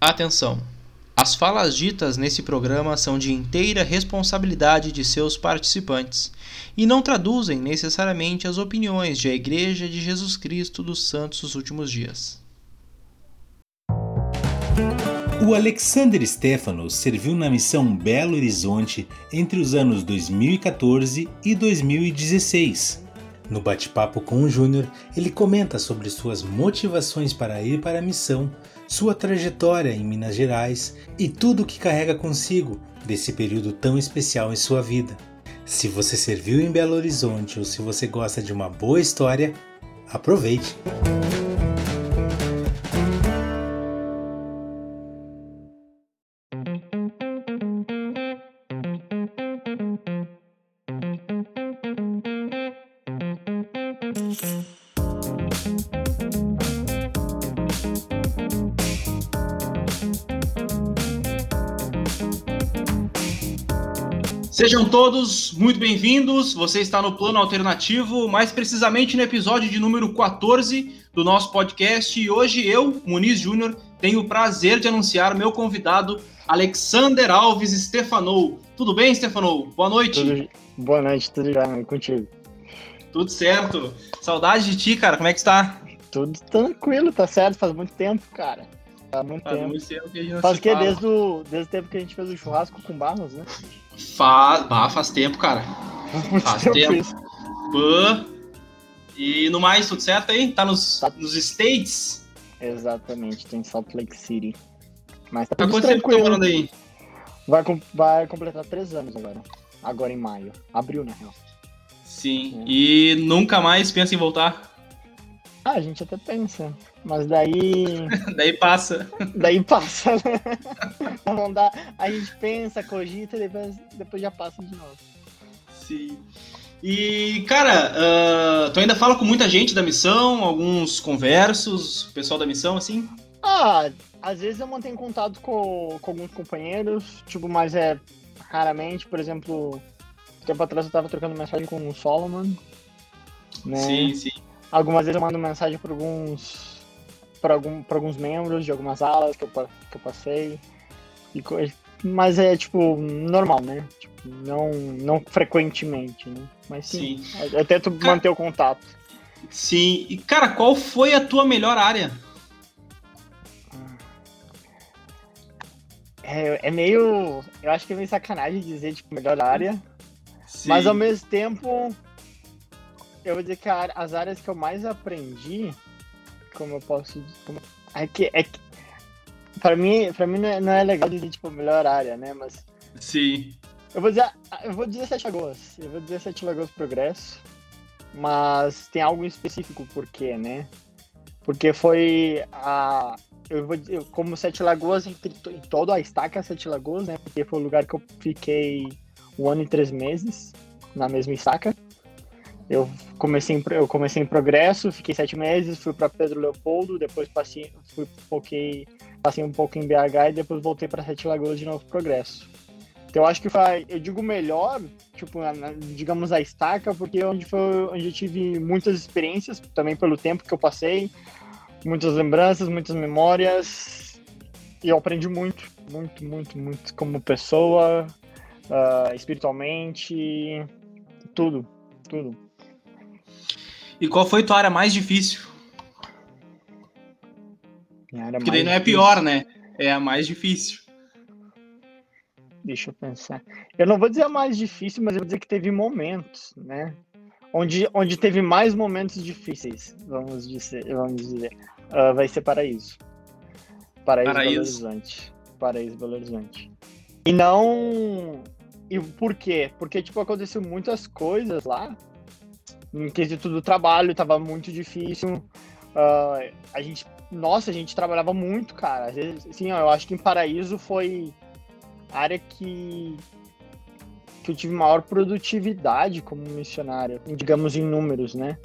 Atenção! As falas ditas nesse programa são de inteira responsabilidade de seus participantes e não traduzem necessariamente as opiniões de a Igreja de Jesus Cristo dos Santos dos Últimos Dias. O Alexander Stefanos serviu na missão Belo Horizonte entre os anos 2014 e 2016. No bate-papo com o Júnior, ele comenta sobre suas motivações para ir para a missão, sua trajetória em Minas Gerais e tudo o que carrega consigo desse período tão especial em sua vida. Se você serviu em Belo Horizonte ou se você gosta de uma boa história, aproveite! Sejam todos muito bem-vindos. Você está no Plano Alternativo, mais precisamente no episódio de número 14 do nosso podcast. E hoje eu, Muniz Júnior, tenho o prazer de anunciar meu convidado, Alexander Alves Stefanou. Tudo bem, Stefanou? Boa noite. Tudo... Boa noite, tudo já, contigo. Tudo certo. Saudade de ti, cara. Como é que está? Tudo tranquilo, tá certo. Faz muito tempo, cara. Faz muito faz tempo. Muito tempo que a gente não faz o quê? Desde o, desde o tempo que a gente fez o churrasco com Barros, né? Faz, ah, faz tempo, cara. Faz tempo. Pã. E no mais, tudo certo aí? Tá nos, tá. nos States? Exatamente, tô em Salt Lake City. Mas tá tudo Há quanto tá morando aí? Vai, vai completar três anos agora. Agora em maio. Abril, na real. Sim. É. E nunca mais pensa em voltar? Ah, a gente até pensa. Mas daí. daí passa. Daí passa, né? Não dá. A gente pensa, cogita e depois, depois já passa de novo. Sim. E, cara, uh, tu ainda fala com muita gente da missão, alguns conversos, pessoal da missão, assim? Ah, às vezes eu mantenho contato com, com alguns companheiros, tipo, mas é raramente, por exemplo, tempo atrás eu tava trocando mensagem com o Solomon, né? Sim, sim. Algumas vezes eu mando mensagem para alguns para algum, alguns membros de algumas alas que eu, que eu passei. E, mas é, tipo, normal, né? Tipo, não, não frequentemente, né? Mas sim, sim. eu tento cara, manter o contato. Sim. E, cara, qual foi a tua melhor área? É, é meio... Eu acho que é meio sacanagem dizer, tipo, melhor área. Sim. Mas, ao mesmo tempo, eu vou dizer que as áreas que eu mais aprendi como eu posso como... é que é que para mim para mim não é, não é, legal dizer tipo melhor área né mas sim. eu vou dizer eu vou dizer sete lagoas eu vou dizer sete lagoas progresso mas tem algo específico por quê né? Porque foi a eu vou dizer, como sete lagoas entre em toda a estaca sete lagoas né? Porque foi o lugar que eu fiquei um ano e três meses na mesma estaca eu comecei em, eu comecei em Progresso, fiquei sete meses, fui para Pedro Leopoldo, depois passei, fui foquei, passei um pouco em BH e depois voltei para Sete Lagoas de novo Progresso. Então eu acho que foi, eu digo melhor, tipo, digamos a estaca, porque é onde foi onde eu tive muitas experiências, também pelo tempo que eu passei, muitas lembranças, muitas memórias, e eu aprendi muito, muito, muito, muito como pessoa, uh, espiritualmente, tudo, tudo. E qual foi tua área mais difícil? Porque daí não é pior, né? É a mais difícil. Deixa eu pensar. Eu não vou dizer a mais difícil, mas eu vou dizer que teve momentos, né? Onde, onde teve mais momentos difíceis, vamos dizer. Vamos dizer. Uh, vai ser Paraíso. Paraíso, Paraíso. Belo Horizonte. Paraíso Belo Horizonte. E não. E por quê? Porque, tipo, aconteceu muitas coisas lá em quesito do trabalho, tava muito difícil. Uh, a gente, nossa, a gente trabalhava muito, cara. Às vezes, assim, ó, eu acho que em Paraíso foi a área que, que eu tive maior produtividade como missionário, digamos em números, né?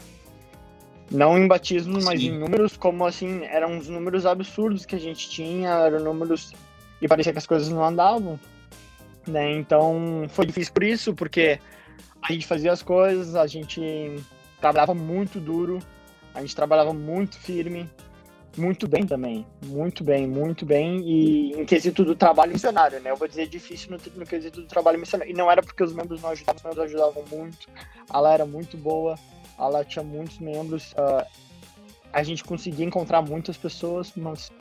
Não em batismo, mas em números, como assim, eram uns números absurdos que a gente tinha, eram números e parecia que as coisas não andavam, né? Então foi difícil por isso, porque a gente fazia as coisas, a gente trabalhava muito duro, a gente trabalhava muito firme muito bem também, muito bem, muito bem, e em quesito do trabalho missionário, né? Eu vou dizer difícil no, no quesito do trabalho missionário. E não era porque os membros não ajudavam, os membros ajudavam muito, a era muito boa, a lá tinha muitos membros, uh, a gente conseguia encontrar muitas pessoas, mas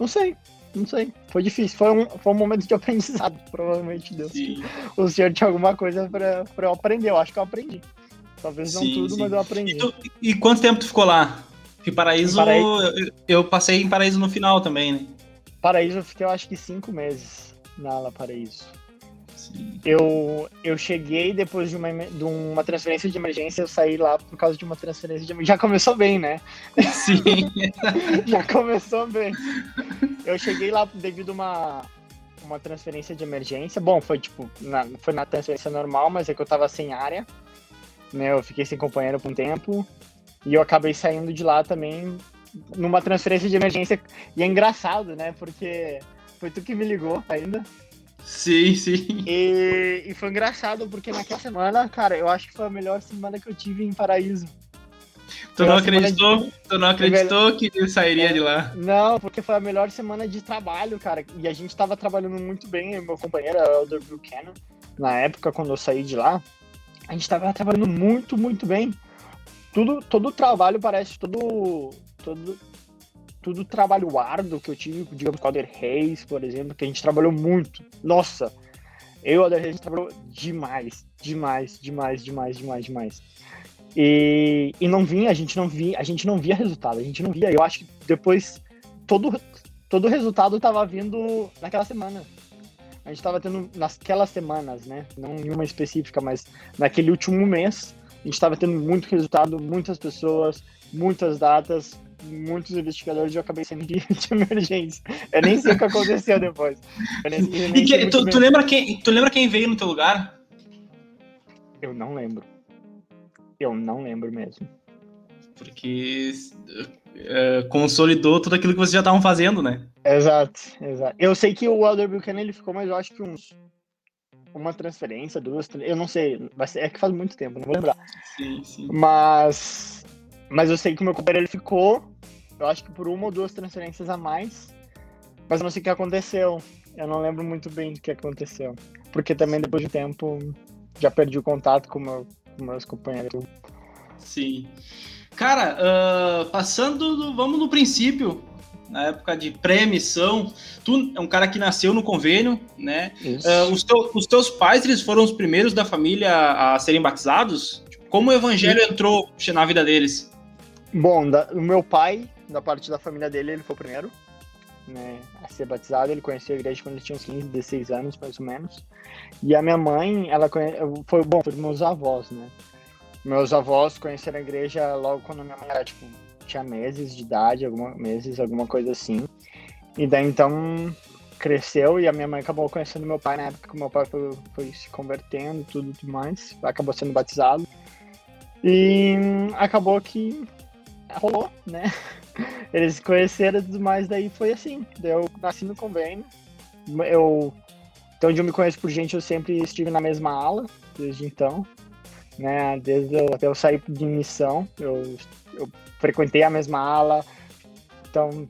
não sei, não sei, foi difícil, foi um, foi um momento de aprendizado, provavelmente Deus. Sim. O senhor tinha alguma coisa para eu aprender, eu acho que eu aprendi. Talvez não sim, tudo, sim. mas eu aprendi. E, tu, e, quanto tempo tu ficou lá? Porque Paraíso, Paraíso... Eu, eu, passei em Paraíso no final também, né? Paraíso eu fiquei, eu acho que cinco meses na ala Paraíso. Eu, eu cheguei depois de uma, de uma transferência de emergência, eu saí lá por causa de uma transferência de emergência. Já começou bem, né? Sim. Já começou bem. Eu cheguei lá devido a uma, uma transferência de emergência. Bom, foi tipo, na, foi na transferência normal, mas é que eu tava sem área. Né? Eu fiquei sem companheiro por um tempo. E eu acabei saindo de lá também numa transferência de emergência. E é engraçado, né? Porque foi tu que me ligou ainda. Sim, sim. E, e foi engraçado, porque naquela semana, cara, eu acho que foi a melhor semana que eu tive em Paraíso. Tu não acreditou? De... Tu não acreditou que ele sairia é, de lá? Não, porque foi a melhor semana de trabalho, cara. E a gente tava trabalhando muito bem, meu companheiro, o Elder Buchanan, na época, quando eu saí de lá. A gente tava trabalhando muito, muito bem. Tudo, todo o trabalho parece todo, todo, tudo trabalho árduo que eu tive, digamos, com o Alder Reis, por exemplo, que a gente trabalhou muito. Nossa, eu e o Alder Reis trabalhou demais, demais, demais, demais, demais, demais. E, e não vinha, a gente não via, a gente não via resultado, a gente não via. Eu acho que depois todo todo o resultado estava vindo naquela semana. A gente estava tendo naquelas semanas, né? Não em uma específica, mas naquele último mês, a gente estava tendo muito resultado, muitas pessoas, muitas datas, muitos investigadores eu acabei sendo de, de emergência. Eu nem sei o que aconteceu depois. Nem, nem que, tu, tu, lembra quem, tu lembra quem veio no teu lugar? Eu não lembro. Eu não lembro mesmo. Porque uh, consolidou tudo aquilo que vocês já estavam fazendo, né? Exato, exato. Eu sei que o Elder Buchanan ele ficou, mas eu acho que uns uma transferência, duas, eu não sei, é que faz muito tempo, não vou lembrar. Sim, sim. Mas mas eu sei que o meu companheiro ele ficou, eu acho que por uma ou duas transferências a mais. Mas eu não sei o que aconteceu. Eu não lembro muito bem do que aconteceu. Porque também depois de tempo já perdi o contato com, meu, com meus companheiros. Sim. Cara, uh, passando, do, vamos no princípio, na época de pré-missão, tu é um cara que nasceu no convênio, né? Uh, os, teu, os, teus pais, eles foram os primeiros da família a serem batizados? Como o evangelho Sim. entrou na vida deles? Bom, da, o meu pai, da parte da família dele, ele foi o primeiro né, a ser batizado. Ele conheceu a igreja quando ele tinha uns 15, 16 anos, mais ou menos. E a minha mãe, ela conhe... foi, bom, foi meus avós, né? Meus avós conheceram a igreja logo quando minha mãe era, tipo, tinha meses de idade, alguma, meses, alguma coisa assim. E daí, então, cresceu e a minha mãe acabou conhecendo meu pai na época que meu pai foi, foi se convertendo tudo, tudo mais. Acabou sendo batizado. E acabou que rolou, né? Eles se conheceram e tudo mais, daí foi assim. Daí eu nasci no convênio. Eu, então, onde eu me conheço por gente, eu sempre estive na mesma ala, desde então. Né? Desde eu, até eu sair de missão, eu, eu frequentei a mesma ala. Então,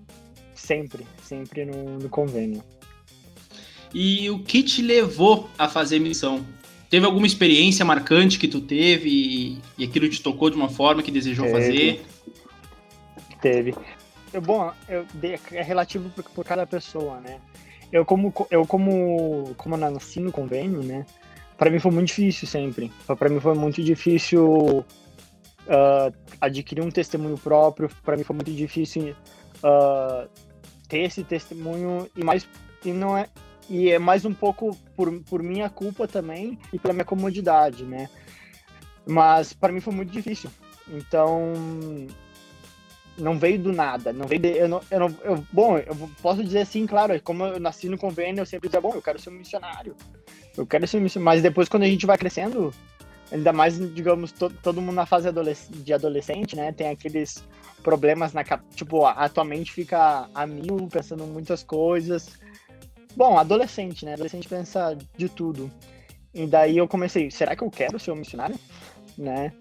sempre, sempre no, no convênio. E o que te levou a fazer missão? Teve alguma experiência marcante que tu teve e, e aquilo te tocou de uma forma que desejou teve. fazer? Teve. Bom, eu, é relativo por, por, cada pessoa, né? Eu como eu como como nasci no convênio, né? Para mim foi muito difícil sempre. Para mim foi muito difícil uh, adquirir um testemunho próprio. Para mim foi muito difícil uh, ter esse testemunho e mais e não é e é mais um pouco por, por minha culpa também e pela minha comodidade, né? Mas para mim foi muito difícil. Então não veio do nada, não veio de, eu não, eu não eu, bom, eu posso dizer assim, claro, como eu nasci no convênio, eu sempre dizia, bom, eu quero ser um missionário. Eu quero ser um missionário, mas depois quando a gente vai crescendo, ainda mais, digamos, to, todo mundo na fase de adolescente, né, tem aqueles problemas na tipo, a tua mente fica a mil, pensando muitas coisas. Bom, adolescente, né? Adolescente pensa de tudo. E daí eu comecei, será que eu quero ser um missionário? Né?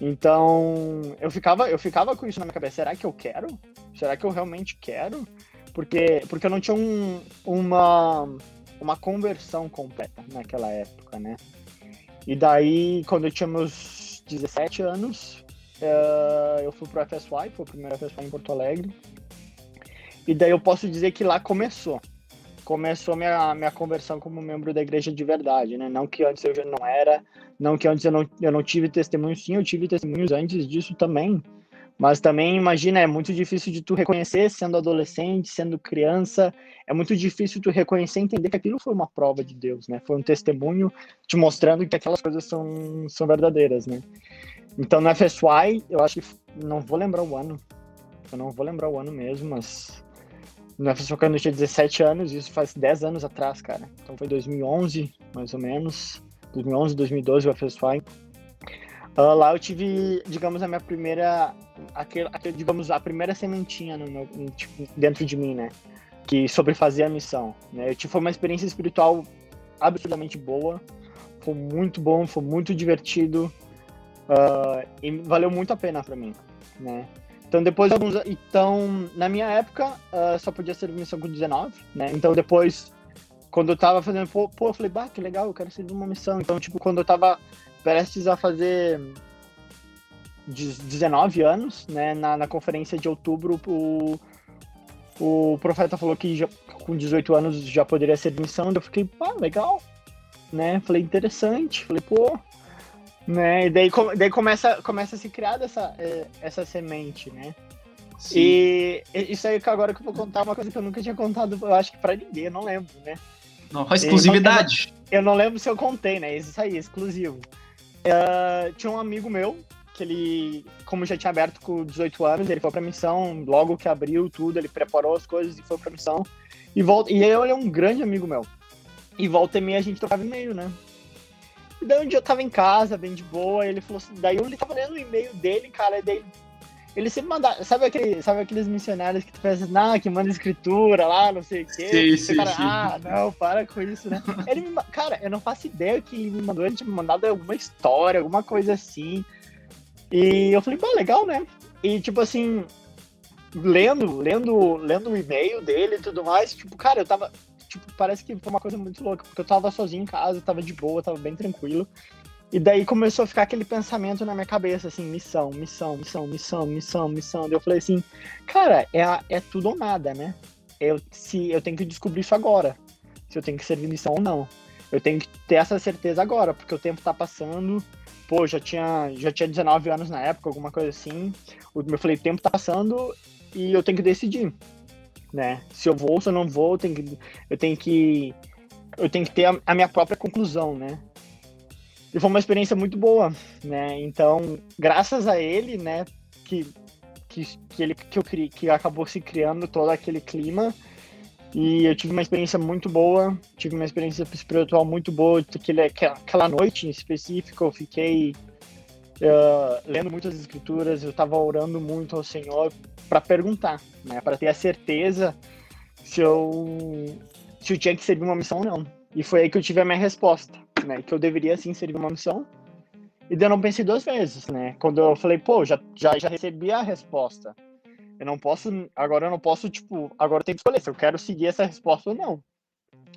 Então, eu ficava, eu ficava com isso na minha cabeça. Será que eu quero? Será que eu realmente quero? Porque, porque eu não tinha um, uma, uma conversão completa naquela época, né? E daí, quando eu tinha meus 17 anos, uh, eu fui pro FSY, foi o primeiro FSY em Porto Alegre. E daí eu posso dizer que lá começou. Começou minha, minha conversão como membro da igreja de verdade, né? Não que antes eu já não era, não que antes eu não, eu não tive testemunhos, sim, eu tive testemunhos antes disso também. Mas também, imagina, é muito difícil de tu reconhecer sendo adolescente, sendo criança, é muito difícil tu reconhecer e entender que aquilo foi uma prova de Deus, né? Foi um testemunho te mostrando que aquelas coisas são, são verdadeiras, né? Então, no FSY, eu acho que, não vou lembrar o ano, eu não vou lembrar o ano mesmo, mas quando eu tinha 17 anos, isso faz 10 anos atrás, cara. Então foi 2011, mais ou menos, 2011, 2012 o FSY. Uh, lá eu tive, digamos, a minha primeira, aquele, aquele, digamos, a primeira sementinha no meu, tipo, dentro de mim, né? Que sobre fazer a missão. Né? Eu tive foi uma experiência espiritual absurdamente boa, foi muito bom, foi muito divertido uh, e valeu muito a pena para mim, né? Então depois alguns, então na minha época uh, só podia ser missão com 19, né? Então depois quando eu tava fazendo, pô, pô, eu falei, bah, que legal, eu quero ser uma missão. Então, tipo, quando eu tava prestes a fazer 19 anos, né? Na, na conferência de outubro, o, o profeta falou que já, com 18 anos já poderia ser missão. Eu fiquei, pá, legal, né? Falei, interessante. Falei, pô, né? E daí, daí começa, começa a se criar essa, é, essa semente, né? Sim. E isso aí que agora que eu vou contar uma coisa que eu nunca tinha contado, eu acho que pra ninguém, eu não lembro, né? Não, exclusividade. Eu, eu não lembro se eu contei, né? Isso aí, exclusivo. Uh, tinha um amigo meu, que ele, como já tinha aberto com 18 anos, ele foi pra missão, logo que abriu tudo, ele preparou as coisas e foi pra missão. E, volta, e ele é um grande amigo meu. E volta e meia a gente trocava e-mail, né? E daí um dia eu tava em casa, bem de boa, ele falou assim, daí ele tava lendo o e-mail dele, cara, e daí ele sempre manda, sabe, aquele, sabe aqueles missionários que tu pensa, ah, que manda escritura lá, não sei o quê. Sim, sim, cara, sim. ah, não, para com isso, né? ele me, cara, eu não faço ideia que ele me mandou, ele tinha me mandado alguma história, alguma coisa assim. E eu falei, pô, legal, né? E tipo assim, lendo, lendo, lendo o e-mail dele e tudo mais, tipo, cara, eu tava. Tipo, parece que foi uma coisa muito louca, porque eu tava sozinho em casa, tava de boa, tava bem tranquilo. E daí começou a ficar aquele pensamento na minha cabeça, assim, missão, missão, missão, missão, missão, missão. Daí eu falei assim, cara, é, é tudo ou nada, né? Eu, se, eu tenho que descobrir isso agora. Se eu tenho que servir missão ou não. Eu tenho que ter essa certeza agora, porque o tempo tá passando. Pô, já tinha, já tinha 19 anos na época, alguma coisa assim. Eu falei, o tempo tá passando e eu tenho que decidir, né? Se eu vou ou se eu não vou, eu tenho que, eu tenho que, eu tenho que ter a, a minha própria conclusão, né? E foi uma experiência muito boa, né? Então, graças a ele, né, que, que, que ele que, eu criei, que acabou se criando todo aquele clima. E eu tive uma experiência muito boa, tive uma experiência espiritual muito boa. Aquele, aquela noite em específico, eu fiquei uh, lendo muitas escrituras, eu estava orando muito ao Senhor para perguntar, né, para ter a certeza se eu, se eu tinha que servir uma missão ou não. E foi aí que eu tive a minha resposta né? Que eu deveria sim servir uma missão. E daí eu não pensei duas vezes, né? Quando eu falei, pô, já, já, já recebi a resposta. Eu não posso, agora eu não posso, tipo, agora eu tenho que escolher se eu quero seguir essa resposta ou não,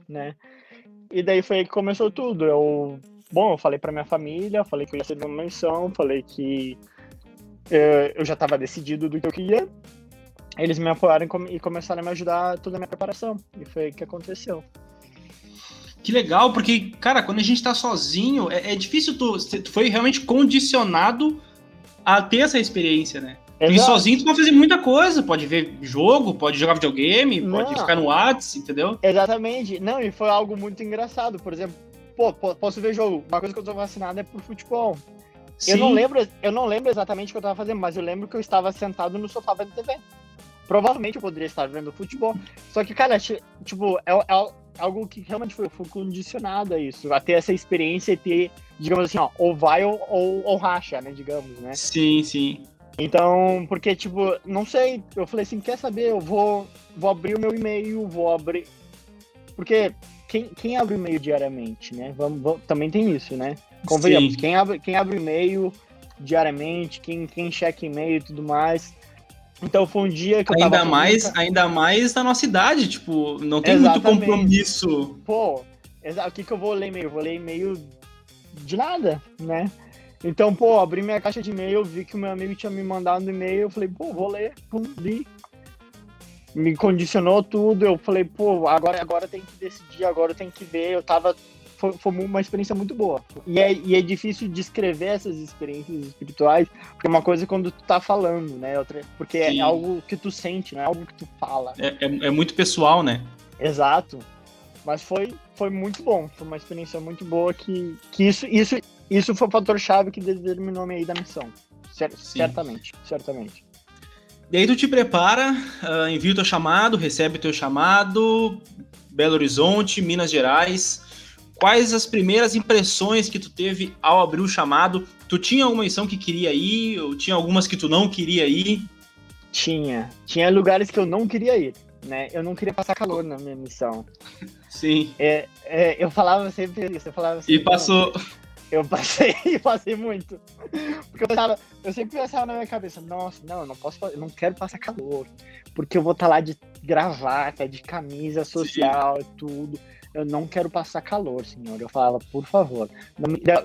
né? E daí foi aí que começou tudo. Eu, bom, eu falei pra minha família, falei que eu ia ser uma missão, falei que eu, eh, eu já estava decidido do que eu queria. Eles me apoiaram e começaram a me ajudar toda a minha preparação. E foi aí que aconteceu. Que legal, porque, cara, quando a gente tá sozinho, é, é difícil tu, tu foi realmente condicionado a ter essa experiência, né? E sozinho tu pode fazer muita coisa, pode ver jogo, pode jogar videogame, Não. pode ficar no WhatsApp, entendeu? Exatamente. Não, e foi algo muito engraçado. Por exemplo, pô, posso ver jogo. Uma coisa que eu tô vacinado é por futebol. Sim. Eu não lembro, eu não lembro exatamente o que eu tava fazendo, mas eu lembro que eu estava sentado no sofá vendo TV. Provavelmente eu poderia estar vendo futebol. Só que, cara, tipo, é, é, algo que realmente foi, foi condicionado a isso, a ter essa experiência e ter, digamos assim, ó, ou vai ou, ou, ou racha, né, digamos, né? Sim, sim. Então, porque, tipo, não sei, eu falei assim, quer saber, eu vou, vou abrir o meu e-mail, vou abrir... Porque quem, quem abre e-mail diariamente, né? Vamos, vamos, também tem isso, né? Convenhamos, quem abre, quem abre e-mail diariamente, quem, quem checa e-mail e tudo mais, Então foi um dia que eu ainda mais, muita... ainda mais na nossa idade, tipo, não tem Exatamente. muito compromisso. Pô, o que que eu vou ler e-mail? Eu vou ler e-mail de nada, né? Então, pô, abri minha caixa de e-mail, vi que o meu amigo tinha me mandado um e-mail, eu falei, pô, vou ler, pum, li. Me condicionou tudo, eu falei, pô, agora, agora tem que decidir, agora tem que ver. Eu tava foi, foi, uma experiência muito boa. E é, e é difícil descrever essas experiências espirituais, porque é uma coisa quando tu tá falando, né? Outra, porque é Sim. é algo que tu sente, não é algo que tu fala. É, é, é, muito pessoal, né? Exato. Mas foi, foi muito bom, foi uma experiência muito boa que, que isso, isso, isso foi o fator-chave que determinou a minha ida à missão. certamente, certamente. E aí tu te prepara, uh, envia o teu chamado, recebe o teu chamado, Belo Horizonte, Minas Gerais quais as primeiras impressões que tu teve ao abrir o chamado? Tu tinha alguma missão que queria ir, ou tinha algumas que tu não queria ir? Tinha. Tinha lugares que eu não queria ir, né? Eu não queria passar calor na minha missão. Sim. É, é, eu falava sempre isso, eu falava sempre, E passou. Eu passei e passei muito. Porque eu pensava, eu sempre pensava na minha cabeça, nossa, não, eu não posso, eu não quero passar calor. Porque eu vou estar tá lá de gravata, de camisa social, Sim. tudo eu não quero passar calor, senhor. Eu falava, por favor.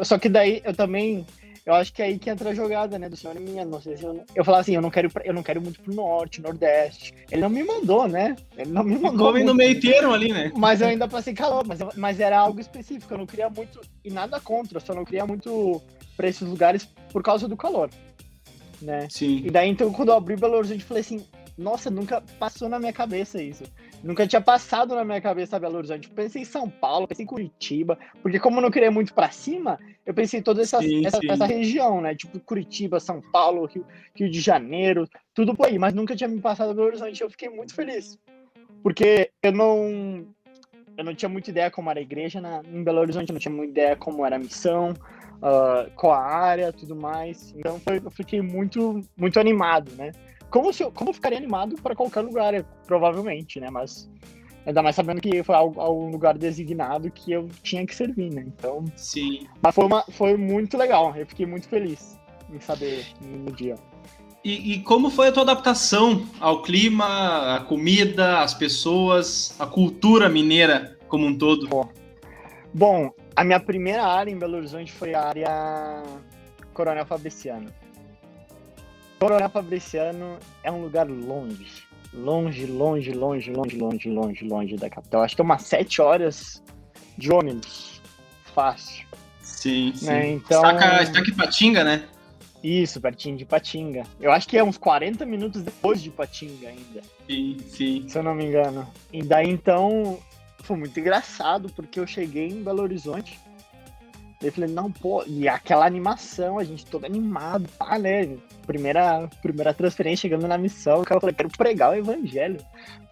Só que daí eu também, eu acho que é aí que entra a jogada, né, do senhor e minha. Não sei se eu, eu falava assim, eu não quero, eu não quero muito pro norte, nordeste. Ele não me mandou, né? Ele não me mandou. Ficou no meio termo ali, né? Mas eu ainda passei calor, mas, mas era algo específico. Eu não queria muito e nada contra. Eu só não queria muito para esses lugares por causa do calor, né? Sim. E daí então quando eu abri Belo Horizonte, eu falei assim, nossa, nunca passou na minha cabeça isso. Nunca tinha passado na minha cabeça Belo Horizonte. Pensei em São Paulo, pensei em Curitiba, porque como eu não queria muito para cima, eu pensei em toda essa, sim, essa, sim. essa, região, né? Tipo Curitiba, São Paulo, Rio, Rio de Janeiro, tudo por aí. Mas nunca tinha me passado Belo Horizonte. Eu fiquei muito feliz, porque eu não eu não tinha muita ideia como era a igreja na, em Belo Horizonte, eu não tinha muita ideia como era a missão, uh, qual a área, tudo mais. Então eu fiquei muito muito animado, né? Como, se eu, como ficaria animado para qualquer lugar, provavelmente, né? Mas ainda mais sabendo que foi um lugar designado que eu tinha que servir, né? Então. Sim. Mas foi, uma, foi muito legal. Eu fiquei muito feliz em saber no dia. E, e, como foi a tua adaptação ao clima, a comida, as pessoas, a cultura mineira como um todo? Bom, a minha primeira área em Belo Horizonte foi a área Coronel Fabriciano. Coronel Fabriciano é um lugar longe. Longe, longe, longe, longe, longe, longe, longe da capital. Acho que é umas sete horas de ônibus. Fácil. Sim, sim. Né? Então... Está, está aqui Patinga, né? Isso, pertinho de Patinga. Eu acho que é uns 40 minutos depois de Patinga ainda. Sim, sim. Se eu não me engano. E daí então foi muito engraçado, porque eu cheguei em Belo Horizonte. Eu falei, não, pô, e aquela animação, a gente todo animado, pá, né? primeira, primeira transferência chegando na missão, o cara falou, quero pregar o evangelho.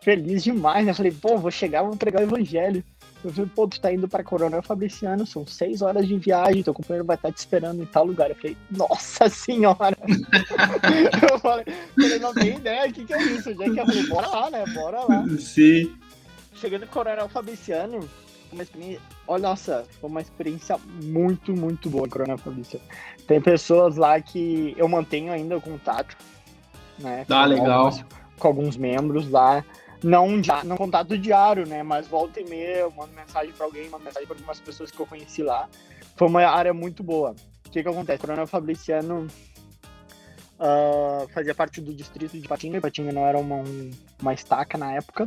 Feliz demais, né? Eu falei, pô, vou chegar, vou pregar o evangelho. Eu falei, pô, tu tá indo pra Coronel Fabriciano, são seis horas de viagem, teu companheiro vai estar tá te esperando em tal lugar. Eu falei, nossa senhora! eu falei, eu não tenho ideia, o que, que é isso? É que? Eu falei, bora lá, né? Bora lá. Sim. Chegando em Coronel Fabriciano, uma experiência. Olha, nossa, foi uma experiência muito, muito boa, Corona Fabrício. Tem pessoas lá que eu mantenho ainda o contato, né? Ah, legal. Alguns, com alguns membros lá. Não, não contato diário, né? Mas volta e meia, eu mando mensagem para alguém, mando mensagem para algumas pessoas que eu conheci lá. Foi uma área muito boa. O que que acontece? Coronel Fabriciano uh, fazia parte do distrito de Patinga. Patinga não era uma, uma estaca na época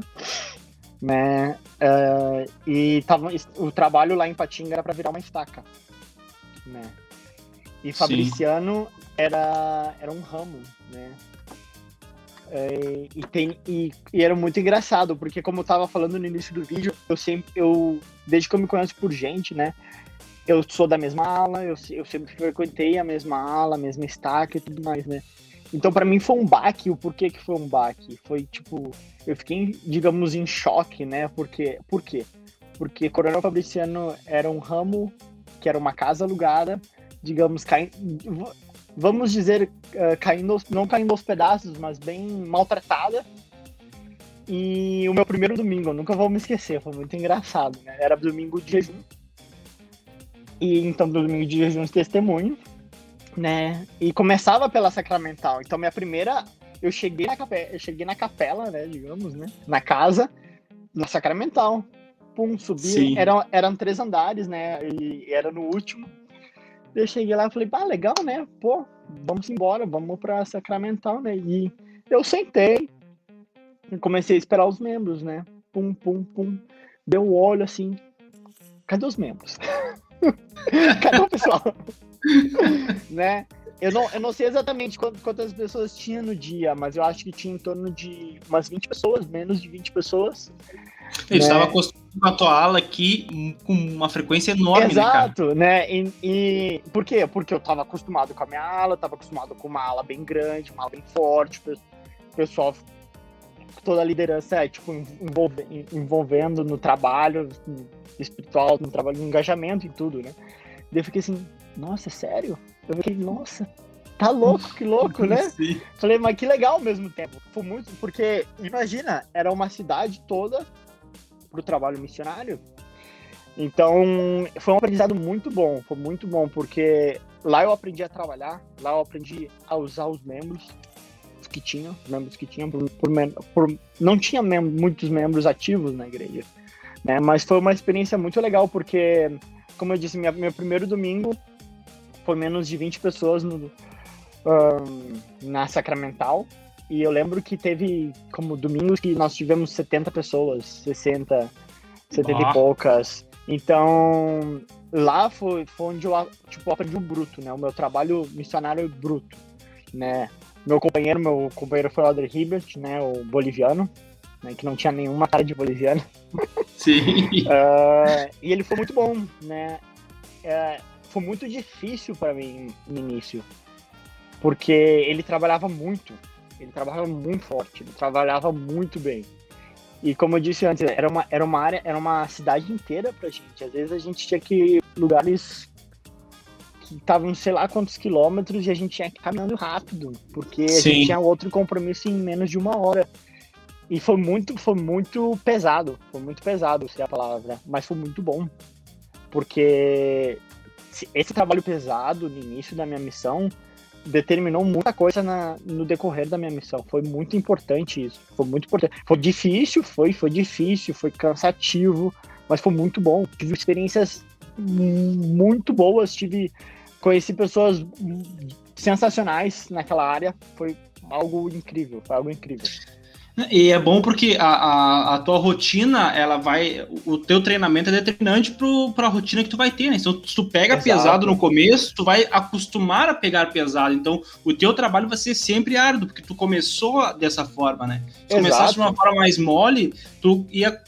né? Uh, e tava, o trabalho lá em Patinga era para virar uma estaca, né? E Fabriciano era, era um ramo, né? É, e, tem, e, e, era muito engraçado, porque como eu tava falando no início do vídeo, eu sempre, eu, desde que eu me conheço por gente, né? Eu sou da mesma ala, eu, eu sempre frequentei a mesma ala, a mesma estaca e tudo mais, né? Então, para mim, foi um baque. O porquê que foi um baque? Foi tipo, eu fiquei, digamos, em choque, né? Porque, por quê? Porque Coronel Fabriciano era um ramo que era uma casa alugada, digamos, caindo, vamos dizer, uh, caindo, não caindo aos pedaços, mas bem maltratada. E o meu primeiro domingo, eu nunca vou me esquecer, foi muito engraçado, né? Era domingo de jejum. E então, domingo de jejum testemunho né? E começava pela sacramental. Então minha primeira eu cheguei na capela, eu cheguei na capela, né, digamos, né, na casa, na Sacramental. Pum, subi, eram, eram três andares, né, e era no último. Eu cheguei lá e falei, pá, legal, né, pô, vamos embora, vamos pra Sacramental, né, e eu sentei, e comecei a esperar os membros, né, pum, pum, pum, deu o olho assim, cadê os membros? cadê o pessoal? né, eu não, eu não sei exatamente quantas pessoas tinha no dia, mas eu acho que tinha em torno de umas 20 pessoas, menos de 20 pessoas. Eu né? estava acostumado com a tua ala aqui com uma frequência enorme, Exato, né, né? E, e, por quê? Porque eu estava acostumado com a minha ala, estava acostumado com uma ala bem grande, uma ala bem forte, o pessoal, toda a liderança é, tipo, envolve, envolvendo no trabalho espiritual, no trabalho, no engajamento e tudo, né? Daí eu fiquei assim, nossa, sério? Eu fiquei, nossa, tá louco, que louco, né? Sim. Falei, mas que legal ao mesmo tempo. Foi muito, porque, imagina, era uma cidade toda pro trabalho missionário. Então, foi um aprendizado muito bom, foi muito bom, porque lá eu aprendi a trabalhar, lá eu aprendi a usar os membros que tinham, os membros que tinham, por, por, por não tinha mem muitos membros ativos na igreja, né? Mas foi uma experiência muito legal, porque, como eu disse, minha, meu primeiro domingo foi menos de 20 pessoas no, um, na Sacramental. E eu lembro que teve como domingos que nós tivemos 70 pessoas, 60, 70 ah. e poucas. Então, lá foi, foi onde eu tipo, aprendi o bruto, né? O meu trabalho missionário bruto, né? Meu companheiro, meu companheiro foi o Audrey Hibbert, né? O boliviano, né? Que não tinha nenhuma cara de boliviano. Sim. uh, e ele foi muito bom, né? Uh, foi muito difícil para mim no início, porque ele trabalhava muito, ele trabalhava muito forte, ele trabalhava muito bem. E como eu disse antes, era uma, era uma área, era uma cidade inteira pra gente. Às vezes a gente tinha que ir lugares que estavam sei lá quantos quilômetros e a gente tinha que ir caminhando rápido, porque Sim. a gente tinha outro compromisso em menos de uma hora. E foi muito, foi muito pesado, foi muito pesado, se é a palavra, mas foi muito bom. Porque esse trabalho pesado no início da minha missão determinou muita coisa na, no decorrer da minha missão. Foi muito importante isso. Foi muito importante. Foi difícil, foi, foi difícil, foi cansativo, mas foi muito bom. Tive experiências muito boas, tive conheci pessoas sensacionais naquela área. Foi algo incrível, foi algo incrível. E é bom porque a, a, a, tua rotina, ela vai. O teu treinamento é determinante para a rotina que tu vai ter, né? Então, se tu pega Exato. pesado no começo, tu vai acostumar a pegar pesado. Então, o teu trabalho vai ser sempre árduo, porque tu começou dessa forma, né? Se Exato. começasse de uma forma mais mole, tu ia,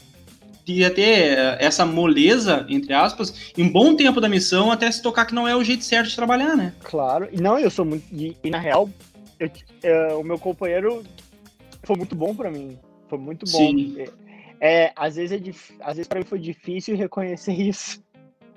ia ter essa moleza, entre aspas, em um bom tempo da missão, até se tocar que não é o jeito certo de trabalhar, né? Claro. E não, eu sou muito. E, e na real, eu, eu, o meu companheiro foi muito bom para mim. Foi muito bom. Sim. É, é, às vezes, é dif... às vezes para mim foi difícil reconhecer isso.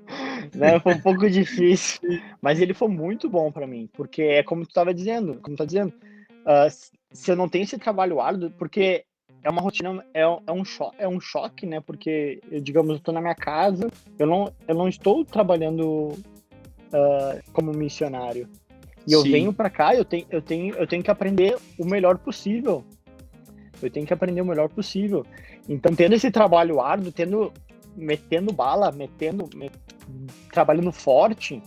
né? Foi um pouco difícil, mas ele foi muito bom para mim, porque é como tu estava dizendo, como tá dizendo, uh, se eu não tenho esse trabalho árduo, porque é uma rotina, é, é, um choque, é um choque, né? Porque, eu, digamos, eu tô na minha casa, eu não, eu não estou trabalhando uh, como missionário. E eu Sim. venho para cá, eu tenho, eu, tenho, eu tenho que aprender o melhor possível eu tenho que aprender o melhor possível. Então, tendo esse trabalho árduo, tendo metendo bala, metendo, met, trabalhando forte,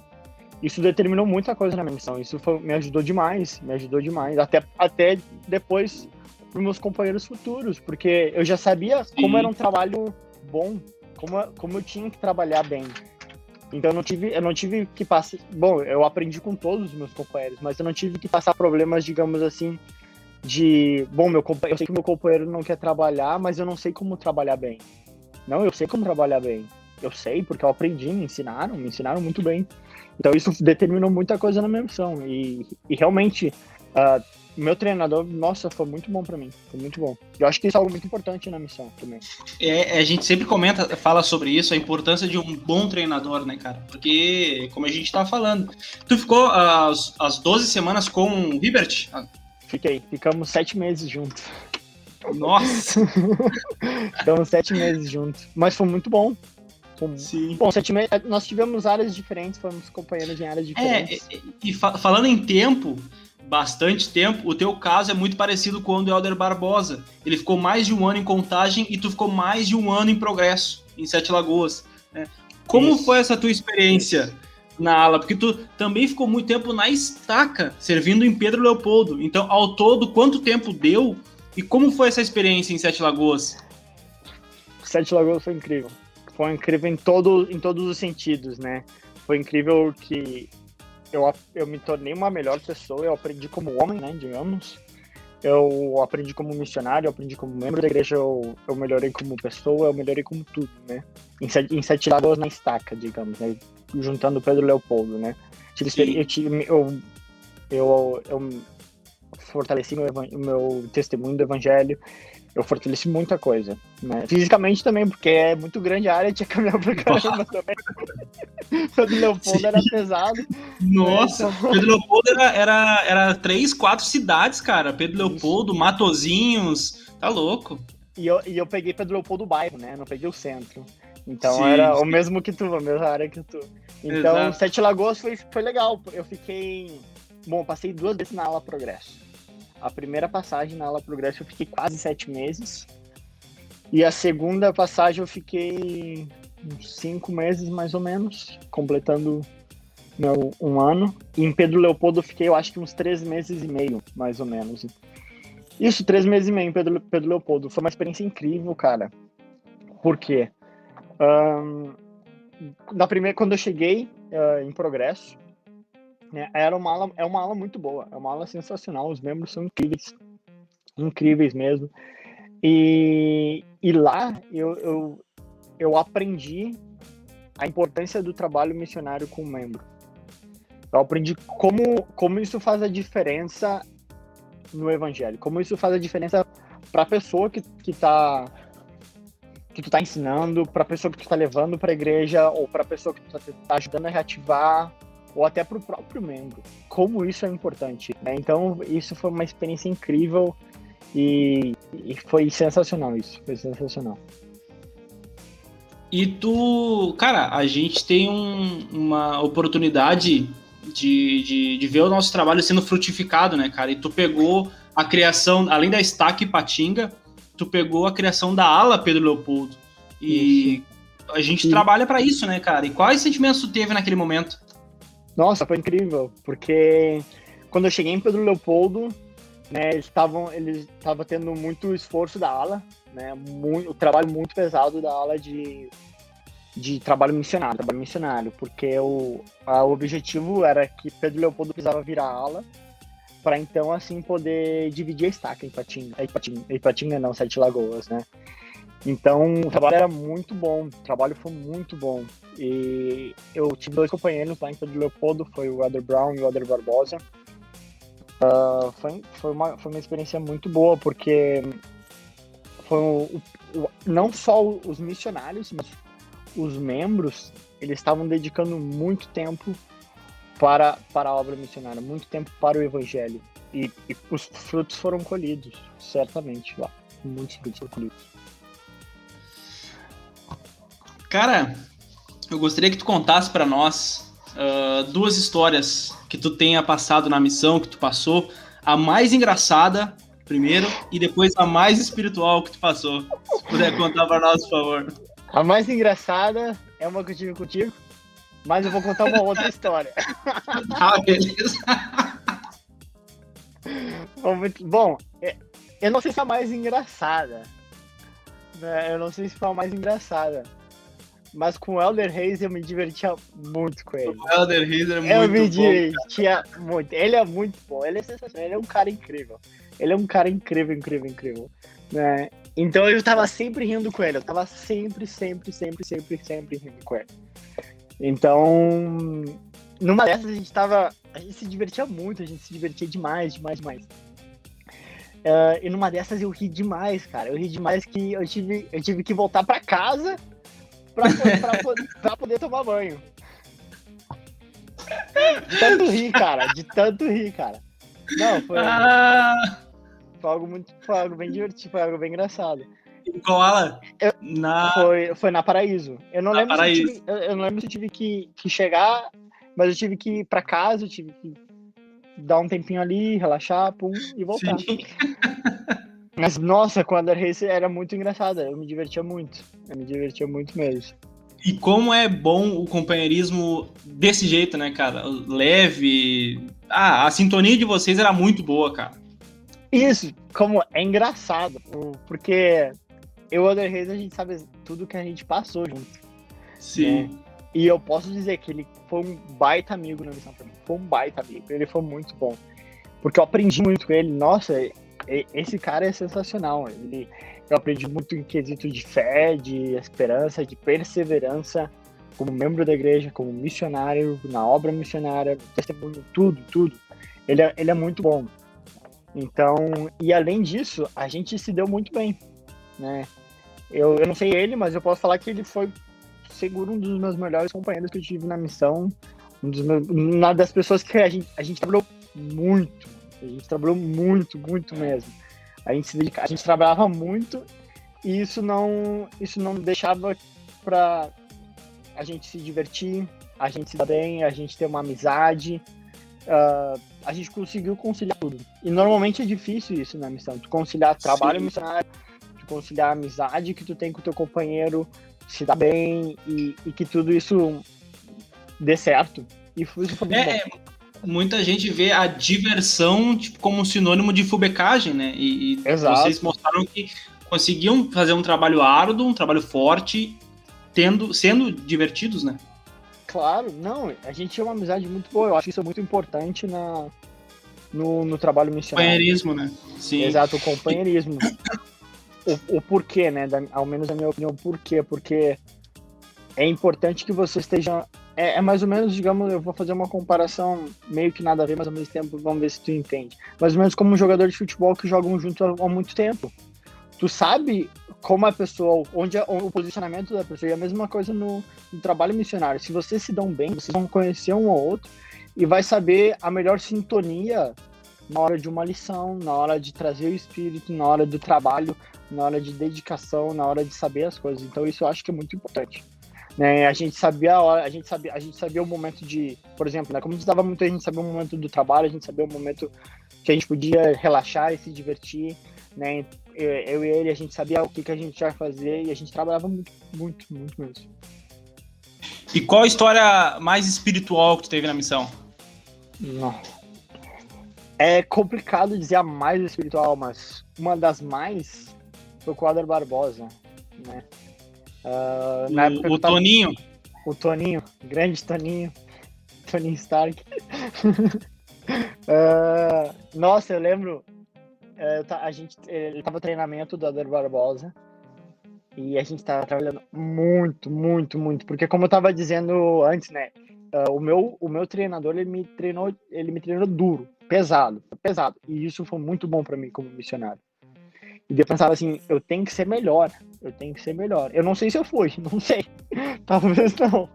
isso determinou muita coisa na minha missão. Isso foi, me ajudou demais, me ajudou demais. Até, até depois para meus companheiros futuros, porque eu já sabia Sim. como era um trabalho bom, como, como eu tinha que trabalhar bem. Então eu não tive, eu não tive que passar. Bom, eu aprendi com todos os meus companheiros, mas eu não tive que passar problemas, digamos assim, de, bom, meu eu sei que meu companheiro não quer trabalhar, mas eu não sei como trabalhar bem. Não, eu sei como trabalhar bem. Eu sei porque eu aprendi, me ensinaram, me ensinaram muito bem. Então isso determinou muita coisa na minha missão e, e realmente uh, meu treinador, nossa, foi muito bom para mim, foi muito bom. Eu acho que isso é algo muito importante na missão também. É, a gente sempre comenta, fala sobre isso, a importância de um bom treinador, né, cara? Porque, como a gente tava falando, tu ficou as, as 12 semanas com o Hibert, Fiquei. Ficamos sete meses juntos. Nossa! Ficamos sete meses juntos. Mas foi muito bom. Foi... Sim. Bom, sete meses. Nós tivemos áreas diferentes, fomos companheiros em áreas é, diferentes. É, e, e fa falando em tempo, bastante tempo, o teu caso é muito parecido com o do Helder Barbosa. Ele ficou mais de um ano em contagem e tu ficou mais de um ano em progresso, em Sete Lagoas. Né? Como Isso. foi essa tua experiência Isso. Na ala? Porque tu também ficou muito tempo na estaca, servindo em Pedro Leopoldo. Então, ao todo, quanto tempo deu e como foi essa experiência em Sete Lagoas? Sete Lagoas foi incrível. Foi incrível em, todo, em todos os sentidos, né? Foi incrível que eu, eu me tornei uma melhor pessoa, eu aprendi como homem, né, digamos. Eu aprendi como missionário, eu aprendi como membro da igreja, eu, eu melhorei como pessoa, eu melhorei como tudo, né? Em em sete lagoas na estaca, digamos, né? Juntando Pedro Leopoldo, né? Tive, eu, tive, eu, eu, eu fortaleci meu, meu testemunho do evangelho, eu fortaleci muita coisa. Né? Fisicamente também, porque é muito grande a área, tinha caminhar pra caramba também. Pedro Leopoldo Sim. era pesado. Nossa, né? então... Pedro Leopoldo era, era, era três, quatro cidades, cara. Pedro Leopoldo, Isso. Matozinhos, tá louco. E eu, e eu peguei Pedro Leopoldo bairro, né? Não peguei o centro. Então sim, era sim. o mesmo que tu, a mesma área que tu. Então, Exato. Sete Lagoas foi, foi legal. Eu fiquei. Bom, passei duas vezes na ala Progresso. A primeira passagem na ala Progresso eu fiquei quase sete meses. E a segunda passagem eu fiquei uns cinco meses, mais ou menos, completando meu, um ano. E em Pedro Leopoldo eu fiquei, eu acho que uns três meses e meio, mais ou menos. Isso, três meses e meio em Pedro, Pedro Leopoldo. Foi uma experiência incrível, cara. Por quê? Um, na primeira, quando eu cheguei uh, em Progresso, né? Era uma aula, é uma aula muito boa, é uma aula sensacional, os membros são incríveis, incríveis mesmo. E, e lá eu, eu, eu aprendi a importância do trabalho missionário com o membro. Eu aprendi como, como isso faz a diferença no evangelho, como isso faz a diferença para a pessoa que, que tá que tu tá ensinando, para a pessoa que tu tá levando para a igreja ou para a pessoa que tu tá, tá ajudando a reativar ou até para o próprio membro. Como isso é importante. Né? Então, isso foi uma experiência incrível e, e, foi sensacional isso. Foi sensacional. E tu, cara, a gente tem um, uma oportunidade de, de, de, ver o nosso trabalho sendo frutificado, né, cara? E tu pegou a criação, além da Estaque Patinga, tu pegou a criação da ala Pedro Leopoldo. E isso. a gente trabalha para isso, né, cara? E quais sentimentos tu teve naquele momento? Nossa, foi incrível, porque quando eu cheguei em Pedro Leopoldo, né, eles estavam eles estavam tendo muito esforço da ala, né, muito, o trabalho muito pesado da ala de, de trabalho missionário, trabalho missionário, porque o, a, o objetivo era que Pedro Leopoldo precisava virar ala para então assim poder dividir a estaca em Ipatinga, Ipatinga, Ipatinga não, Sete Lagoas, né? Então, o trabalho era muito bom, o trabalho foi muito bom. E eu tive dois companheiros lá em Pedro Leopoldo, foi o Eder Brown e o Eder Barbosa. Uh, foi, foi, uma, foi uma experiência muito boa, porque foi o, o, não só os missionários, mas os membros, eles estavam dedicando muito tempo para, para a obra missionária, muito tempo para o evangelho. E, e os frutos foram colhidos, certamente lá. Muitos frutos foram colhidos. Cara, eu gostaria que tu contasse para nós uh, duas histórias que tu tenha passado na missão, que tu passou. A mais engraçada, primeiro, e depois a mais espiritual que tu passou. Se puder contar para nós, por favor. A mais engraçada é uma que eu tive contigo, mas eu vou contar uma outra história. Ah, beleza. Bom, é, eu não sei se é a mais engraçada. Né? Eu não sei se foi a mais engraçada. Mas com o Elder Reis eu me divertia muito com ele. O Elder Reis é muito Eu me divertia bom, muito. Ele é muito bom, ele é sensacional, ele é um cara incrível. Ele é um cara incrível, incrível, incrível. Né? Então eu tava sempre rindo com ele. Eu tava sempre, sempre, sempre, sempre, sempre rindo com ele. Então, numa dessas a gente tava. A gente se divertia muito, a gente se divertia demais, demais, demais. Uh, e numa dessas eu ri demais, cara. Eu ri demais que eu tive, eu tive que voltar para casa pra, pra, pra poder tomar banho. De tanto rir, cara. De tanto rir, cara. Não, foi, ah. foi algo muito. Foi algo bem divertido, foi algo bem engraçado. Em qual ala? Eu, na... Foi, foi na Paraíso. Eu não, na lembro Paraíso. Se eu, tive, eu, eu, não lembro se eu tive que, que chegar, mas eu tive que ir pra casa, eu tive que dar um tempinho ali, relaxar, pum, e voltar. Mas, nossa, com o Under Race era muito engraçado, eu me divertia muito. Eu me divertia muito mesmo. E como é bom o companheirismo desse jeito, né, cara? Leve. Ah, a sintonia de vocês era muito boa, cara. Isso, como é engraçado, porque eu e o Reis, a gente sabe tudo que a gente passou junto. Sim. Né? E eu posso dizer que ele foi um baita amigo na missão pra mim. Foi um baita amigo. Ele foi muito bom. Porque eu aprendi muito com ele. Nossa, esse cara é sensacional. Ele, eu aprendi muito em quesito de fé, de esperança, de perseverança, como membro da igreja, como missionário, na obra missionária, testemunho, tudo, tudo. Ele é, ele é muito bom. Então, e além disso, a gente se deu muito bem, né? Eu, eu não sei ele, mas eu posso falar que ele foi seguro um dos meus melhores companheiros que eu tive na missão, um dos meus, uma das pessoas que a gente, a gente trabalhou muito, a gente trabalhou muito, muito mesmo. A gente se dedica, a gente trabalhava muito e isso não, isso não deixava para a gente se divertir, a gente se dar bem, a gente ter uma amizade. Uh, a gente conseguiu conciliar tudo. E normalmente é difícil isso na missão. Tu conciliar trabalho Sim. missionário, tu conciliar a amizade que tu tem com o teu companheiro, se dar bem e, e que tudo isso dê certo. E isso foi muito é, bom. Muita gente vê a diversão tipo, como um sinônimo de fubecagem, né? E, e vocês mostraram que conseguiam fazer um trabalho árduo, um trabalho forte, tendo, sendo divertidos, né? Claro, não, a gente tinha uma amizade muito boa, eu acho que isso é muito importante na, no, no trabalho missionário. Companheirismo, né? Sim. Exato, o companheirismo. o, o porquê, né? Da, ao menos na minha opinião, porquê? Porque é importante que você esteja. É, é, mais ou menos, digamos, eu vou fazer uma comparação meio que nada a ver, mas ao mesmo tempo vamos ver se tu entende. Mais ou menos como um jogador de futebol que jogam junto há, há muito tempo. Tu sabe como a pessoa, onde é o posicionamento da pessoa. E a mesma coisa no, no, trabalho missionário. Se vocês se dão bem, vocês vão conhecer um ou outro e vai saber a melhor sintonia na hora de uma lição, na hora de trazer o espírito, na hora do trabalho, na hora de dedicação, na hora de saber as coisas. Então isso eu acho que é muito importante. Né? A gente sabia a hora, a gente sabia, a gente sabia o momento de, por exemplo, né? como estava muito, a gente sabia o momento do trabalho, a gente sabia o momento que a gente podia relaxar e se divertir, né? eu e ele, a gente sabia o que, que a gente ia fazer e a gente trabalhava muito, muito, muito mesmo. E qual a história mais espiritual que tu teve na missão? Não. É complicado dizer a mais espiritual, mas uma das mais foi o Adler Barbosa, né? Uh, na o, época o tava... Toninho? O Toninho, grande Toninho. Toninho Stark. uh, nossa, eu lembro é, a gente, ele tava treinamento do Ader Barbosa e a gente tava trabalhando muito, muito, muito, porque como eu tava dizendo antes, né, uh, o meu, o meu treinador, ele me treinou, ele me treinou duro, pesado, pesado, e isso foi muito bom para mim como missionário. E eu pensava assim, eu tenho que ser melhor, eu tenho que ser melhor. Eu não sei se eu fui, não sei, talvez não.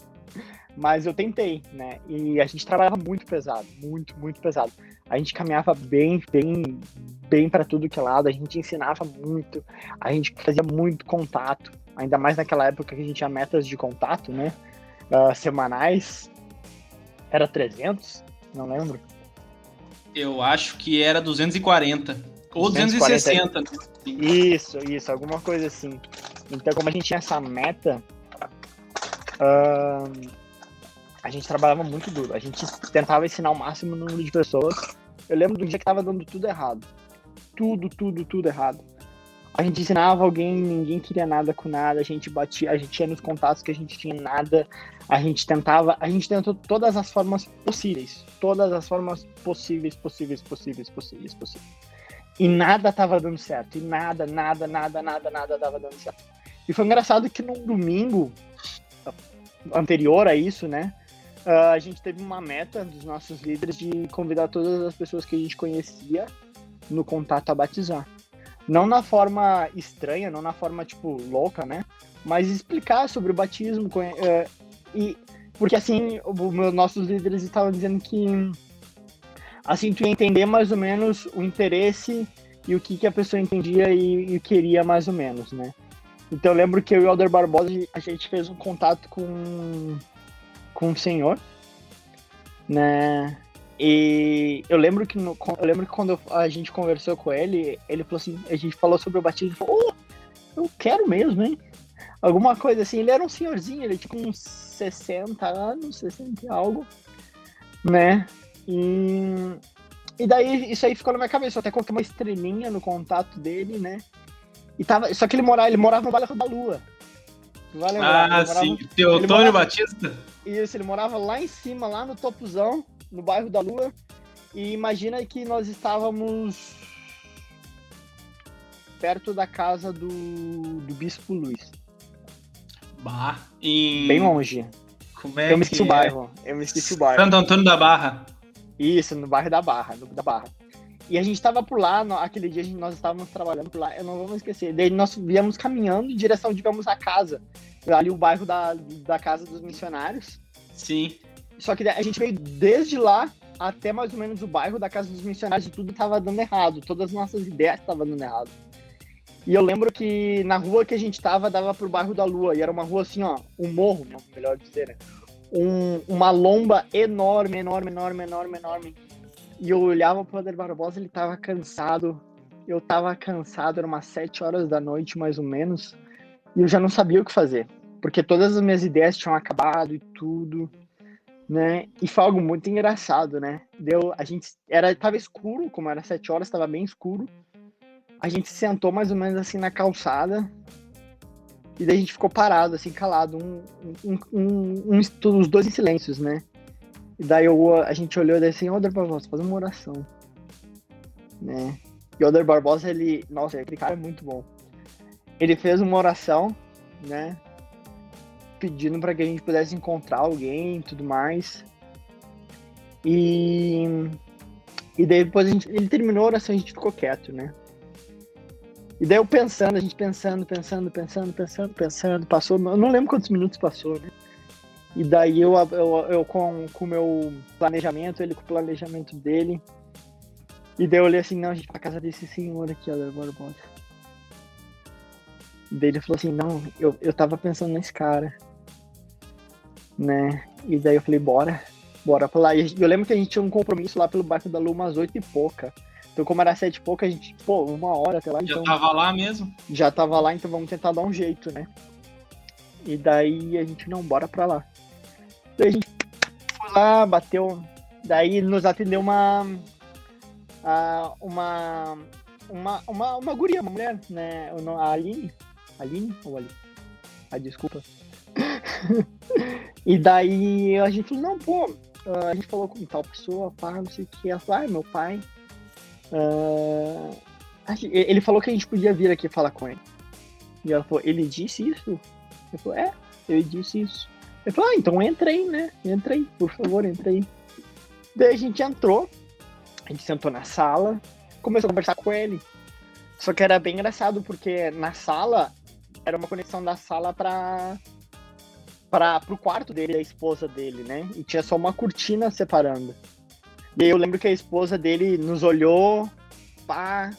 Mas eu tentei, né? E a gente trabalhava muito pesado, muito, muito pesado. A gente caminhava bem, bem, bem para tudo que é lado, a gente ensinava muito, a gente fazia muito contato, ainda mais naquela época que a gente tinha metas de contato, né? Uh, semanais. Era 300? Não lembro. Eu acho que era 240. Ou 240. 260. Isso, isso, alguma coisa assim. Então, como a gente tinha essa meta, a gente trabalhava muito duro. A gente tentava ensinar o máximo número de pessoas. Eu lembro do dia que tava dando tudo errado. Tudo, tudo, tudo errado. A gente ensinava alguém, ninguém queria nada com nada, a gente batia, a gente ia nos contatos que a gente tinha nada, a gente tentava, a gente tentou todas as formas possíveis, todas as formas possíveis, possíveis, possíveis, possíveis, possíveis. E nada tava dando certo, e nada, nada, nada, nada, nada tava dando certo. E foi engraçado que no domingo anterior a isso, né, Uh, a gente teve uma meta dos nossos líderes de convidar todas as pessoas que a gente conhecia no contato a batizar. Não na forma estranha, não na forma, tipo, louca, né? Mas explicar sobre o batismo. Uh, e Porque, assim, os nossos líderes estavam dizendo que, assim, tu ia entender mais ou menos o interesse e o que, que a pessoa entendia e, e queria mais ou menos, né? Então eu lembro que eu e o Alder Barbosa, a gente fez um contato com com o Senhor, né? E eu lembro que no, eu lembro que quando a gente conversou com ele, ele falou assim, a gente falou sobre o batismo, e falou, oh, eu quero mesmo, hein? Alguma coisa assim, ele era um senhorzinho, ele tinha uns 60 anos, 60 e algo, né? E, e daí isso aí ficou na minha cabeça, eu até coloquei uma estrelinha no contato dele, né? E tava, só que ele morava, ele morava no bairro da Lua. Ah, morava, sim. Teotônio morava, Batista? Isso, ele morava lá em cima, lá no topuzão, no bairro da Lua. E imagina que nós estávamos perto da casa do, do Bispo Luiz. Bah, em... Bem longe. Como é eu me esqueci é? o bairro. Eu me esqueci o bairro. Santo Antônio da Barra. Isso, no bairro da Barra, no, da Barra. E a gente estava por lá, no, aquele dia nós estávamos trabalhando por lá, eu não vou me esquecer. Daí nós viemos caminhando em direção, digamos, à casa. Ali o bairro da, da casa dos missionários. Sim. Só que a gente veio desde lá até mais ou menos o bairro da casa dos missionários e tudo estava dando errado. Todas as nossas ideias estavam dando errado. E eu lembro que na rua que a gente tava, dava pro bairro da Lua. E era uma rua assim, ó, um morro, melhor dizer, né? Um, uma lomba enorme, enorme, enorme, enorme, enorme. E eu olhava pro Ader Barbosa, ele tava cansado. Eu tava cansado, era umas sete horas da noite, mais ou menos. E eu já não sabia o que fazer. Porque todas as minhas ideias tinham acabado e tudo, né? E foi algo muito engraçado, né? Deu, a gente era tava escuro, como era sete horas, estava bem escuro. A gente sentou mais ou menos assim na calçada. E daí a gente ficou parado, assim, calado, um, um, um, um os dois em silêncios, né? E daí eu, a gente olhou e disse assim, Oder Barbosa, faz uma oração. Né? E Oder Barbosa, ele. Nossa, aquele cara é muito bom. Ele fez uma oração, né? Pedindo para que a gente pudesse encontrar alguém e tudo mais. E. E daí depois a gente, ele terminou a oração a gente ficou quieto, né? E daí eu pensando, a gente pensando, pensando, pensando, pensando, pensando, passou, eu não lembro quantos minutos passou, né? E daí eu, eu, eu com o meu planejamento, ele com o planejamento dele. E daí eu olhei assim, não, a gente pra casa desse senhor aqui, ó, Barbosa. Daí ele falou assim, não, eu, eu tava pensando nesse cara. Né? E daí eu falei, bora, bora pra lá. E eu lembro que a gente tinha um compromisso lá pelo bairro da Lua umas oito e pouca. Então, como era sete e pouca, a gente, pô, uma hora até lá. Já então, tava lá mesmo? Já tava lá, então vamos tentar dar um jeito, né? E daí a gente, não, bora pra lá. Daí a gente foi lá, bateu. Daí nos atendeu uma. Uma. Uma, uma, uma guria, uma mulher, né? A Aline. Aline ou Ali? Ah, desculpa. e daí a gente falou, não, pô, a gente falou com tal pessoa, pá, não sei o que. Ela falou, ah, meu pai. Uh, ele falou que a gente podia vir aqui falar com ele. E ela falou, ele disse isso? Eu falei, é, ele disse isso. Ele falou, ah, então entra aí, né? Entra aí, por favor, entra aí. Daí a gente entrou, a gente sentou na sala, começou a conversar com ele. Só que era bem engraçado, porque na sala, era uma conexão da sala para para pro quarto dele, a esposa dele, né? E tinha só uma cortina separando. E eu lembro que a esposa dele nos olhou, pá,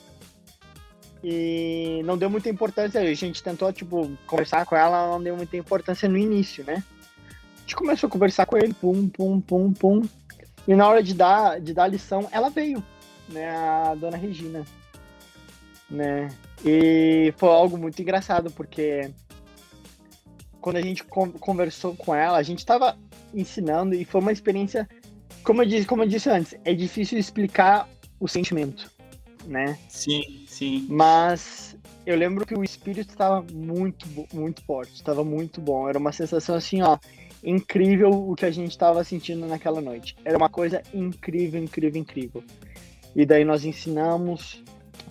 e não deu muita importância. A gente tentou, tipo, conversar com ela, não deu muita importância no início, né? gente começou a conversar com ele, pum, pum, pum, pum. E na hora de dar, de dar a lição, ela veio, né? A dona Regina. Né? E foi algo muito engraçado, porque quando a gente conversou com ela, a gente estava ensinando e foi uma experiência, como eu disse, como eu disse antes, é difícil explicar o sentimento, né? Sim, sim. Mas eu lembro que o espírito estava muito, muito forte, estava muito bom. Era uma sensação assim, ó, incrível o que a gente estava sentindo naquela noite. Era uma coisa incrível, incrível, incrível. E daí nós ensinamos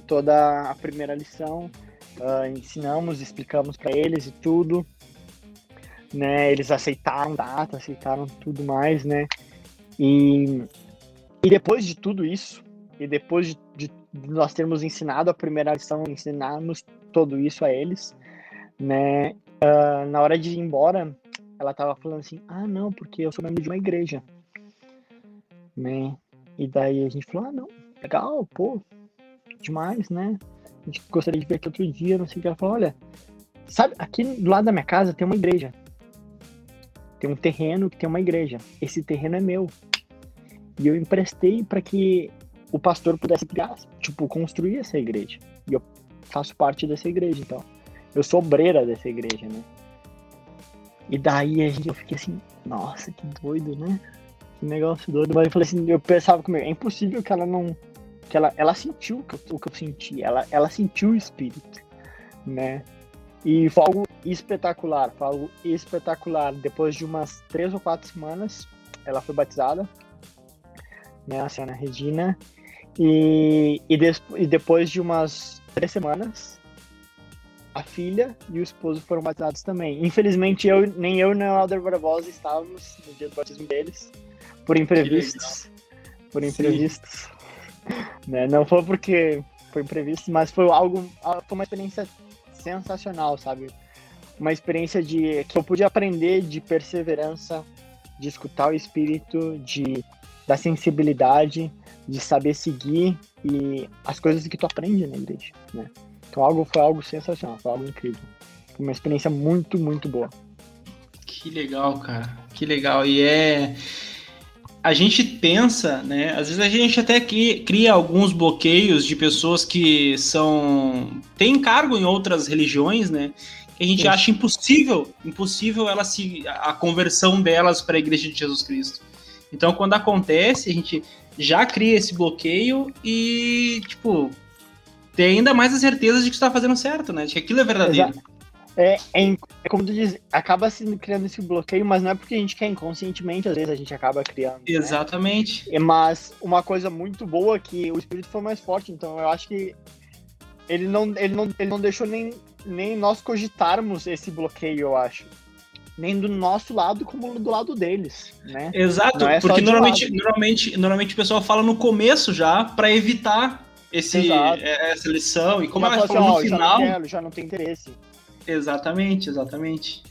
toda a primeira lição, uh, ensinamos, explicamos para eles e tudo, né? Eles aceitaram data, aceitaram tudo mais, né? E, e depois de tudo isso, e depois de, de nós termos ensinado a primeira lição, ensinarmos tudo isso a eles, né? Uh, na hora de ir embora, ela tava falando assim, ah, não, porque eu sou membro de uma igreja. Né? E daí a gente falou, ah, não, legal, pô, demais, né? A gente gostaria de ver aqui outro dia, não sei o que. Ela falou, olha, sabe, aqui do lado da minha casa tem uma igreja. Tem um terreno que tem uma igreja. Esse terreno é meu. E eu emprestei para que o pastor pudesse tipo, construir essa igreja. E eu faço parte dessa igreja, então. Eu sou obreira dessa igreja, né? E daí a gente, eu fiquei assim, nossa, que doido, né? Que negócio doido. Mas eu falei assim, eu pensava comigo, é impossível que ela não. Que ela, ela sentiu o que, eu, o que eu senti, ela, ela sentiu o espírito, né? E foi algo espetacular, foi algo espetacular. Depois de umas três ou quatro semanas, ela foi batizada, né? A senhora Regina. E, e, e depois de umas três semanas, a filha e o esposo foram batizados também. Infelizmente, eu, nem eu nem o Alder Barbosa estávamos no dia do batismo deles, por imprevistos. Por imprevistos. né? Não foi porque foi imprevisto, mas foi algo, foi uma experiência sensacional, sabe? Uma experiência de que eu pude aprender de perseverança, de escutar o espírito, de da sensibilidade, de saber seguir e as coisas que tu aprende na igreja, né? Então algo foi algo sensacional, foi algo incrível. Foi uma experiência muito, muito boa. Que legal, cara. Que legal. E é a gente pensa, né? Às vezes a gente até cria alguns bloqueios de pessoas que são têm cargo em outras religiões, né? Que a gente Sim. acha impossível, impossível ela se a conversão delas para a Igreja de Jesus Cristo. Então, quando acontece, a gente já cria esse bloqueio e tipo tem ainda mais a certeza de que está fazendo certo, né? De que aquilo é verdadeiro. É, é, é, como tu diz, acaba sendo criando esse bloqueio, mas não é porque a gente quer inconscientemente, às vezes a gente acaba criando. Né? Exatamente. Né? Mas uma coisa muito boa é que o espírito foi mais forte, então eu acho que ele não, ele não, ele não deixou nem, nem nós cogitarmos esse bloqueio, eu acho. Nem do nosso lado, como do lado deles, né? Exato, é porque normalmente, normalmente, normalmente o pessoal fala no começo já para evitar esse, é, essa lição, e como ela falou assim, no final. Já não, quero, já não tem interesse. Exatamente, exatamente.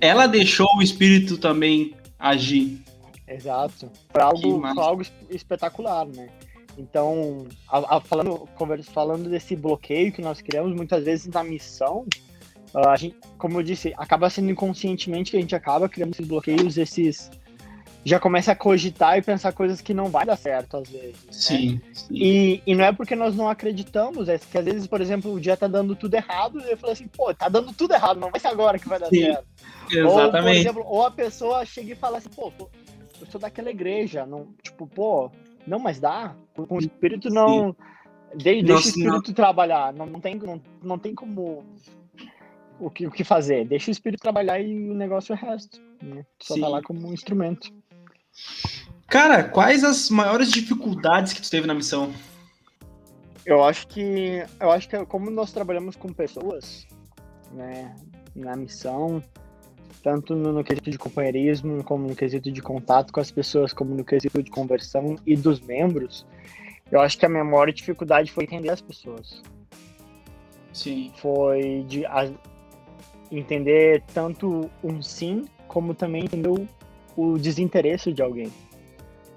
Ela deixou o espírito também agir. Exato. Foi algo, algo espetacular, né? Então, a, a, falando, falando desse bloqueio que nós criamos, muitas vezes na missão, a gente, como eu disse, acaba sendo inconscientemente que a gente acaba criando esses bloqueios, esses, já começa a cogitar e pensar coisas que não vai dar certo às vezes. Né? Sim. Né? sim. E, e não é porque nós não acreditamos, é que às vezes, por exemplo, o dia tá dando tudo errado e eu falo assim, pô, tá dando tudo errado, não vai ser agora que vai dar sim. certo. Exatamente. Ou, por exemplo, ou a pessoa chega e fala assim, pô, eu sou daquela igreja, não, tipo, pô, não, mas dá. Com o espírito não. De, deixa o espírito não. trabalhar. Não, não, tem, não, não tem como o que, o que fazer. Deixa o espírito trabalhar e o negócio é o resto. Né? Só Sim. tá lá como um instrumento. Cara, quais as maiores dificuldades que tu teve na missão? Eu acho que eu acho que como nós trabalhamos com pessoas, né, na missão, tanto no, no, quesito de companheirismo, como no quesito de contato com as pessoas, como no quesito de conversão e dos membros, eu acho que a minha maior dificuldade foi entender as pessoas. Sim. Foi de a, entender tanto um sim, como também entender o desinteresse de alguém.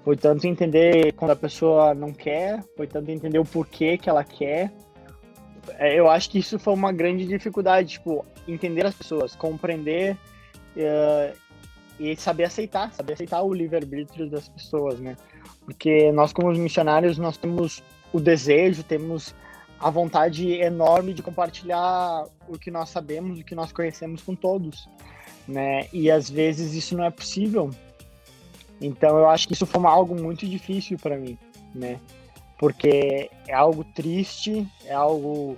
Foi tanto entender quando a pessoa não quer, foi tanto entender o porquê que ela quer. É, eu acho que isso foi uma grande dificuldade, tipo, entender as pessoas, compreender uh, e saber aceitar, saber aceitar o livre-arbítrio das pessoas, né? Porque nós, como missionários, nós temos o desejo, temos a vontade enorme de compartilhar o que nós sabemos, o que nós conhecemos com todos né? E às vezes isso não é possível. Então eu acho que isso foi algo muito difícil para mim, né? Porque é algo triste, é algo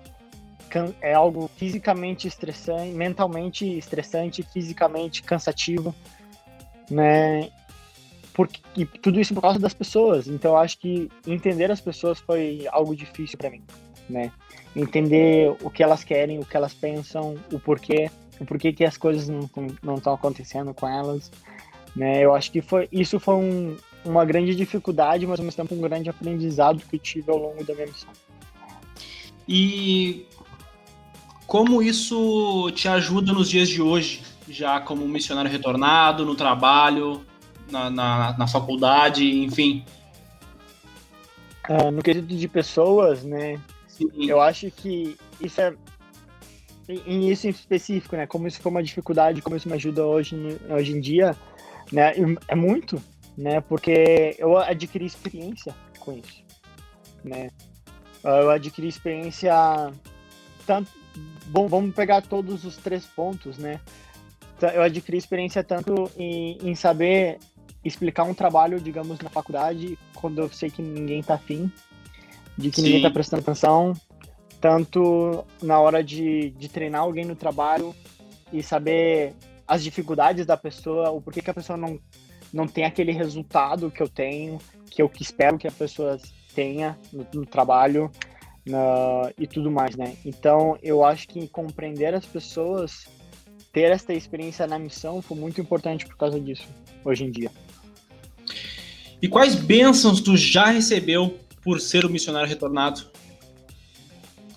é algo fisicamente estressante, mentalmente estressante, fisicamente cansativo, né? Porque e tudo isso por causa das pessoas. Então eu acho que entender as pessoas foi algo difícil para mim, né? Entender o que elas querem, o que elas pensam, o porquê o porquê que as coisas não estão acontecendo com elas. Né? Eu acho que foi, isso foi um, uma grande dificuldade, mas ao mesmo tempo um grande aprendizado que eu tive ao longo da minha missão. E como isso te ajuda nos dias de hoje, já como missionário retornado, no trabalho, na, na, na faculdade, enfim? Uh, no quesito de pessoas, né? Sim. Eu acho que isso é em isso em específico, né? Como isso foi uma dificuldade, como isso me ajuda hoje, hoje em dia, né? É muito, né? Porque eu adquiri experiência com isso, né? Eu adquiri experiência tanto bom, vamos pegar todos os três pontos, né? Eu adquiri experiência tanto em, em saber explicar um trabalho, digamos, na faculdade, quando eu sei que ninguém tá afim, de que Sim. ninguém tá prestando atenção, tanto na hora de, de treinar alguém no trabalho e saber as dificuldades da pessoa, o porquê que a pessoa não, não tem aquele resultado que eu tenho, que eu espero que a pessoa tenha no, no trabalho na, e tudo mais, né? Então, eu acho que compreender as pessoas, ter essa experiência na missão foi muito importante por causa disso, hoje em dia. E quais bênçãos tu já recebeu por ser o missionário retornado?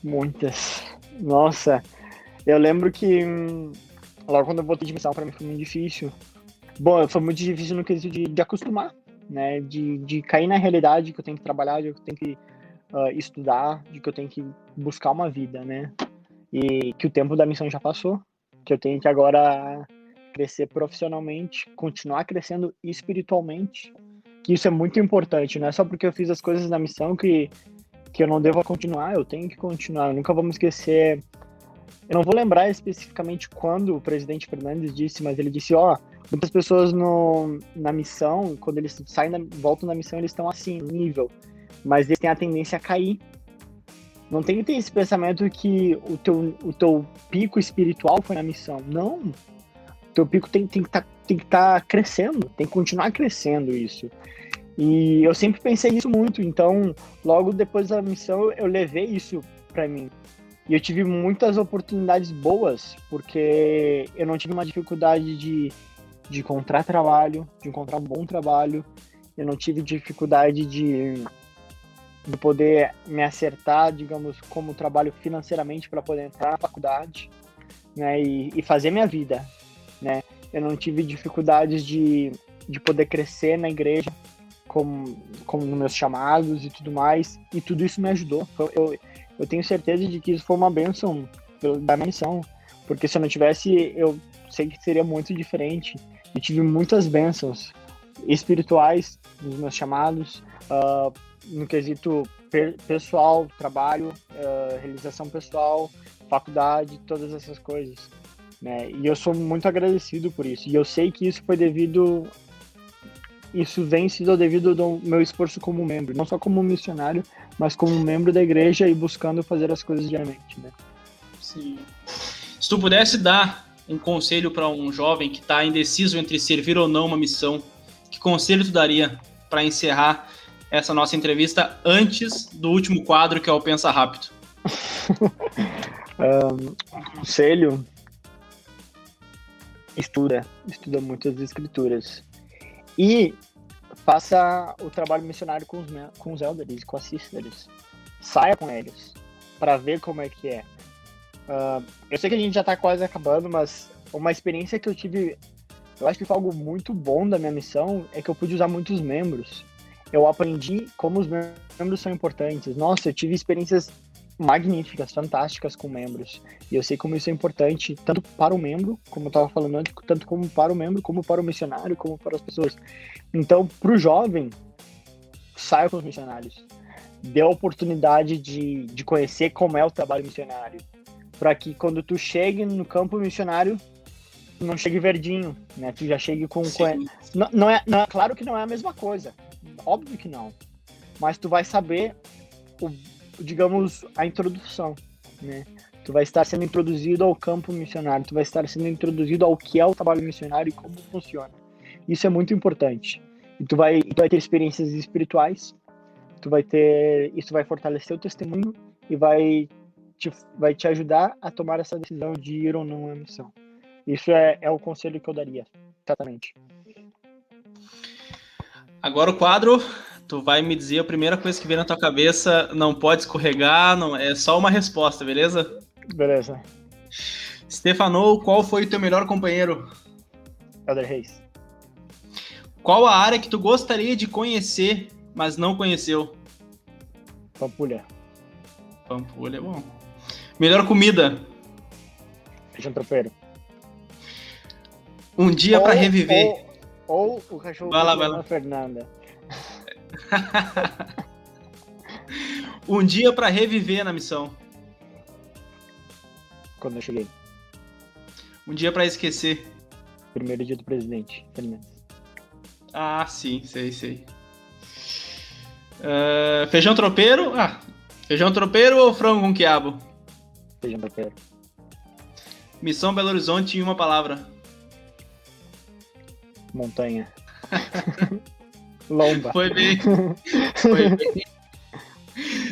Muitas. Nossa, eu lembro que hum, logo quando eu voltei de missão para mim foi muito difícil. Bom, foi muito difícil no quesito de, de acostumar, né? De, de cair na realidade que eu tenho que trabalhar, de que eu tenho que uh, estudar, de que eu tenho que buscar uma vida, né? E que o tempo da missão já passou, que eu tenho que agora crescer profissionalmente, continuar crescendo espiritualmente, que isso é muito importante, não é só porque eu fiz as coisas na missão que, que eu não devo continuar, eu tenho que continuar, nunca vamos esquecer. Eu não vou lembrar especificamente quando o presidente Fernandes disse, mas ele disse, ó, oh, muitas pessoas no, na missão, quando eles saem, voltam da missão, eles estão assim, nível, mas eles têm a tendência a cair. Não tem que ter esse pensamento que o teu, o teu pico espiritual foi na missão. Não. O teu pico tem, tem que tá, estar tá crescendo, tem que continuar crescendo isso. E eu sempre pensei isso muito, então logo depois da missão eu levei isso para mim. E eu tive muitas oportunidades boas, porque eu não tive uma dificuldade de, de encontrar trabalho, de encontrar um bom trabalho. Eu não tive dificuldade de, de poder me acertar, digamos, como trabalho financeiramente para poder entrar na faculdade, né, e, e fazer minha vida, né. Eu não tive dificuldades de, de poder crescer na igreja, como, como meus chamados e tudo mais. E tudo isso me ajudou. Eu, eu tenho certeza de que isso foi uma benção da minha missão. Porque se eu não tivesse, eu sei que seria muito diferente. Eu tive muitas bênçãos espirituais nos meus chamados, uh, no quesito pessoal, trabalho, uh, realização pessoal, faculdade, todas essas coisas. Né? E eu sou muito agradecido por isso. E eu sei que isso foi devido isso vem sido devido ao meu esforço como membro, não só como missionário, mas como membro da igreja e buscando fazer as coisas diariamente, né? Sim. Se tu pudesse dar um conselho para um jovem que está indeciso entre servir ou não uma missão, que conselho tu daria para encerrar essa nossa entrevista antes do último quadro que é o Pensa Rápido? um, conselho estuda, estuda muitas escrituras. E faça o trabalho missionário com os, com os elders, com as sisters. Saia com eles, para ver como é que é. Uh, eu sei que a gente já tá quase acabando, mas uma experiência que eu tive, eu acho que foi algo muito bom da minha missão, é que eu pude usar muitos membros. Eu aprendi como os membros são importantes. Nossa, eu tive experiências magníficas, fantásticas com membros. E eu sei como isso é importante, tanto para o membro, como eu estava falando antes, tanto como para o membro, como para o missionário, como para as pessoas. Então, para o jovem, saia com os missionários. Dê a oportunidade de, de conhecer como é o trabalho missionário. Para que quando tu chegue no campo missionário, não chegue verdinho, né? Tu já chegue com... com... Não, não, é, não, claro que não é a mesma coisa. Óbvio que não. Mas tu vai saber o digamos, a introdução, né? Tu vai estar sendo introduzido ao campo missionário, tu vai estar sendo introduzido ao que é o trabalho missionário e como funciona. Isso é muito importante. E tu vai, tu vai ter experiências espirituais, tu vai ter, isso vai fortalecer o testemunho e vai te, vai te ajudar a tomar essa decisão de ir ou não à missão. Isso é, é o conselho que eu daria, exatamente. Agora o quadro tu vai me dizer a primeira coisa que vem na tua cabeça, não pode escorregar, não é só uma resposta, beleza? Beleza. Stefano, qual foi o teu melhor companheiro? Elder Reis. Qual a área que tu gostaria de conhecer, mas não conheceu? Pampulha. Pampulha é bom. Melhor comida? Feijão tropeiro. Um dia para reviver. Ou o cachorro vai lá, vai lá. Fernanda. um dia para reviver na missão. Quando eu cheguei. Um dia para esquecer. Primeiro dia do presidente, Fernandes. Ah, sim, sei, sei. Uh, feijão tropeiro? Ah, feijão tropeiro ou frango com quiabo? Feijão tropeiro. Missão Belo Horizonte em uma palavra. Montanha. Lomba. Foi bem. Foi bem.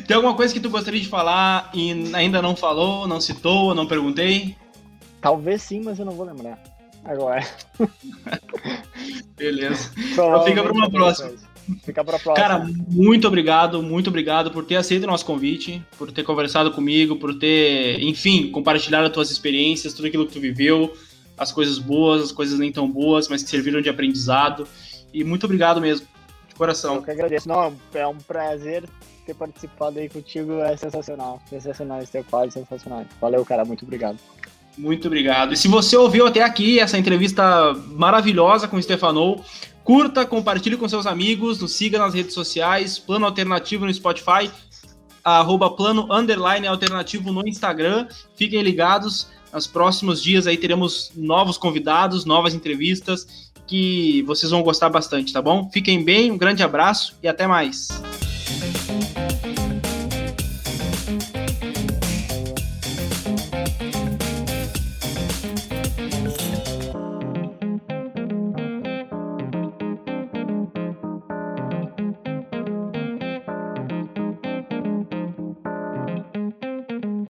Tem alguma coisa que tu gostaria de falar e ainda não falou, não citou, não perguntei? Talvez sim, mas eu não vou lembrar. Agora. Beleza. Então fica para uma próxima. Fica para próxima. Cara, muito obrigado, muito obrigado por ter aceito o nosso convite, por ter conversado comigo, por ter, enfim, compartilhado as tuas experiências, tudo aquilo que tu viveu, as coisas boas, as coisas nem tão boas, mas que serviram de aprendizado. E muito obrigado mesmo, coração. Eu que agradeço. Não, é um prazer ter participado aí contigo, é sensacional. Sensacional esse teu quadro, sensacional. Valeu, cara, muito obrigado. Muito obrigado. E se você ouviu até aqui essa entrevista maravilhosa com o Stefano, curta, compartilhe com seus amigos, nos siga nas redes sociais, Plano Alternativo no Spotify, arroba Plano Underline Alternativo no Instagram. Fiquem ligados, nos próximos dias aí teremos novos convidados, novas entrevistas que vocês vão gostar bastante, tá bom? Fiquem bem, um grande abraço e até mais.